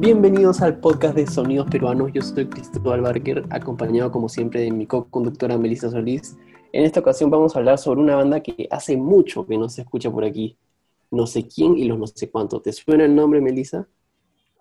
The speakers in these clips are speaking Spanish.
Bienvenidos al podcast de Sonidos Peruanos. Yo soy Cristóbal Barker, acompañado como siempre de mi co-conductora Melissa Solís. En esta ocasión vamos a hablar sobre una banda que hace mucho que no se escucha por aquí. No sé quién y los no sé cuánto. ¿Te suena el nombre, Melissa?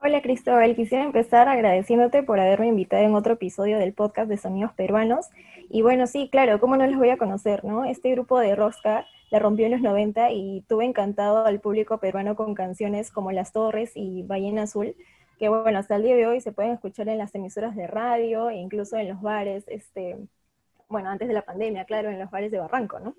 Hola Cristóbal, quisiera empezar agradeciéndote por haberme invitado en otro episodio del podcast de Sonidos Peruanos. Y bueno, sí, claro, ¿cómo no les voy a conocer, no? Este grupo de Rosca la rompió en los 90 y tuve encantado al público peruano con canciones como Las Torres y Ballena Azul, que bueno, hasta el día de hoy se pueden escuchar en las emisoras de radio e incluso en los bares, este, bueno, antes de la pandemia, claro, en los bares de Barranco, ¿no?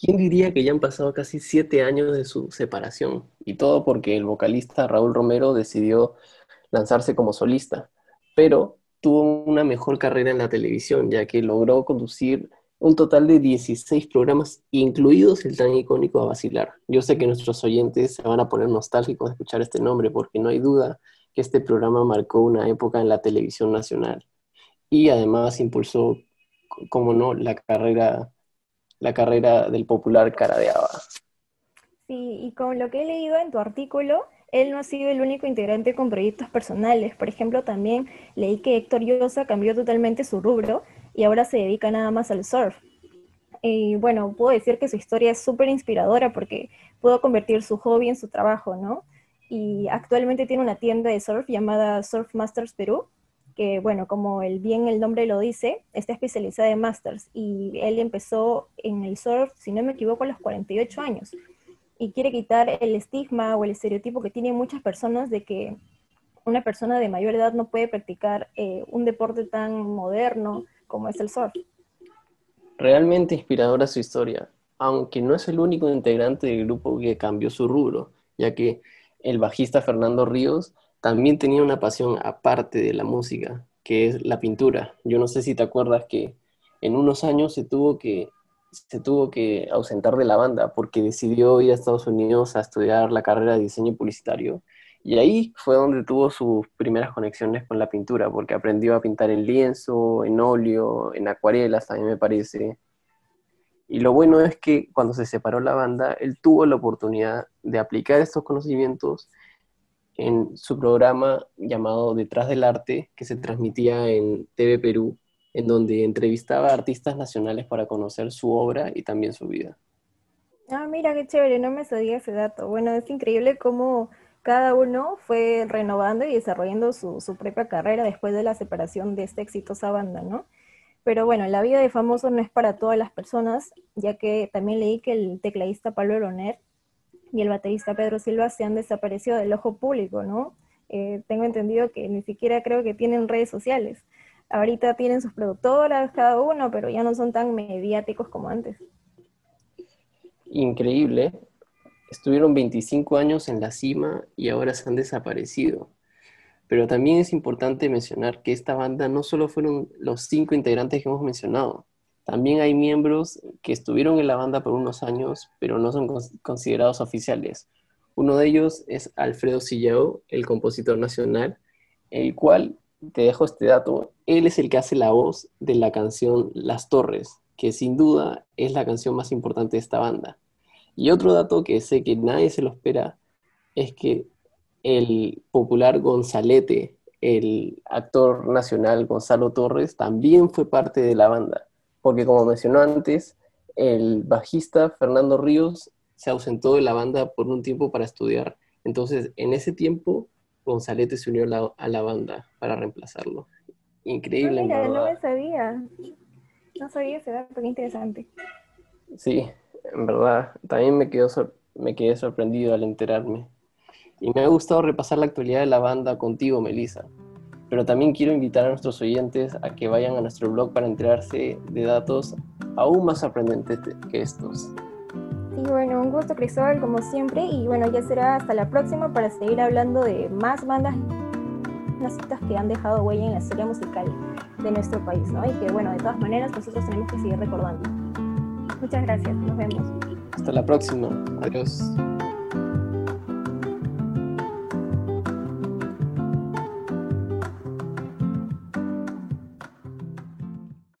¿Quién diría que ya han pasado casi siete años de su separación? Y todo porque el vocalista Raúl Romero decidió lanzarse como solista, pero tuvo una mejor carrera en la televisión, ya que logró conducir un total de 16 programas, incluidos el tan icónico A Vacilar. Yo sé que nuestros oyentes se van a poner nostálgicos de escuchar este nombre, porque no hay duda que este programa marcó una época en la televisión nacional. Y además impulsó, como no, la carrera la carrera del popular Cara de Sí, y con lo que he leído en tu artículo, él no ha sido el único integrante con proyectos personales. Por ejemplo, también leí que Héctor Llosa cambió totalmente su rubro y ahora se dedica nada más al surf. Y bueno, puedo decir que su historia es súper inspiradora porque pudo convertir su hobby en su trabajo, ¿no? Y actualmente tiene una tienda de surf llamada Surf Masters Perú, que bueno, como el bien el nombre lo dice, está especializada en Masters y él empezó en el surf, si no me equivoco, a los 48 años y quiere quitar el estigma o el estereotipo que tienen muchas personas de que una persona de mayor edad no puede practicar eh, un deporte tan moderno como es el. Realmente inspiradora su historia, aunque no es el único integrante del grupo que cambió su rubro, ya que el bajista Fernando Ríos también tenía una pasión aparte de la música, que es la pintura. Yo no sé si te acuerdas que en unos años se tuvo que, se tuvo que ausentar de la banda porque decidió ir a Estados Unidos a estudiar la carrera de diseño publicitario. Y ahí fue donde tuvo sus primeras conexiones con la pintura, porque aprendió a pintar en lienzo, en óleo, en acuarelas, también me parece. Y lo bueno es que cuando se separó la banda, él tuvo la oportunidad de aplicar estos conocimientos en su programa llamado Detrás del Arte, que se transmitía en TV Perú, en donde entrevistaba a artistas nacionales para conocer su obra y también su vida. Ah, mira qué chévere, no me sabía ese dato. Bueno, es increíble cómo cada uno fue renovando y desarrollando su, propia carrera después de la separación de esta exitosa banda, ¿no? Pero bueno, la vida de famoso no es para todas las personas, ya que también leí que el tecladista Pablo Loner y el baterista Pedro Silva se han desaparecido del ojo público, ¿no? Eh, tengo entendido que ni siquiera creo que tienen redes sociales. Ahorita tienen sus productoras cada uno, pero ya no son tan mediáticos como antes. Increíble. Estuvieron 25 años en la cima y ahora se han desaparecido. Pero también es importante mencionar que esta banda no solo fueron los cinco integrantes que hemos mencionado, también hay miembros que estuvieron en la banda por unos años, pero no son considerados oficiales. Uno de ellos es Alfredo Sillao, el compositor nacional, el cual, te dejo este dato, él es el que hace la voz de la canción Las Torres, que sin duda es la canción más importante de esta banda. Y otro dato que sé que nadie se lo espera es que el popular Gonzalete, el actor nacional Gonzalo Torres, también fue parte de la banda porque como mencionó antes, el bajista Fernando Ríos se ausentó de la banda por un tiempo para estudiar. Entonces, en ese tiempo, Gonzalete se unió a la, banda para reemplazarlo. Increíble. No, no me sabía. No sabía ese dato, qué interesante. Sí, en verdad, también me, me quedé sorprendido al enterarme. Y me ha gustado repasar la actualidad de la banda contigo, Melissa pero también quiero invitar a nuestros oyentes a que vayan a nuestro blog para enterarse de datos aún más sorprendentes que estos. Sí, bueno, un gusto Cristóbal como siempre y bueno, ya será hasta la próxima para seguir hablando de más bandas citas que han dejado huella en la historia musical de nuestro país, ¿no? Y que bueno, de todas maneras nosotros tenemos que seguir recordando. Muchas gracias, nos vemos. Hasta la próxima, adiós.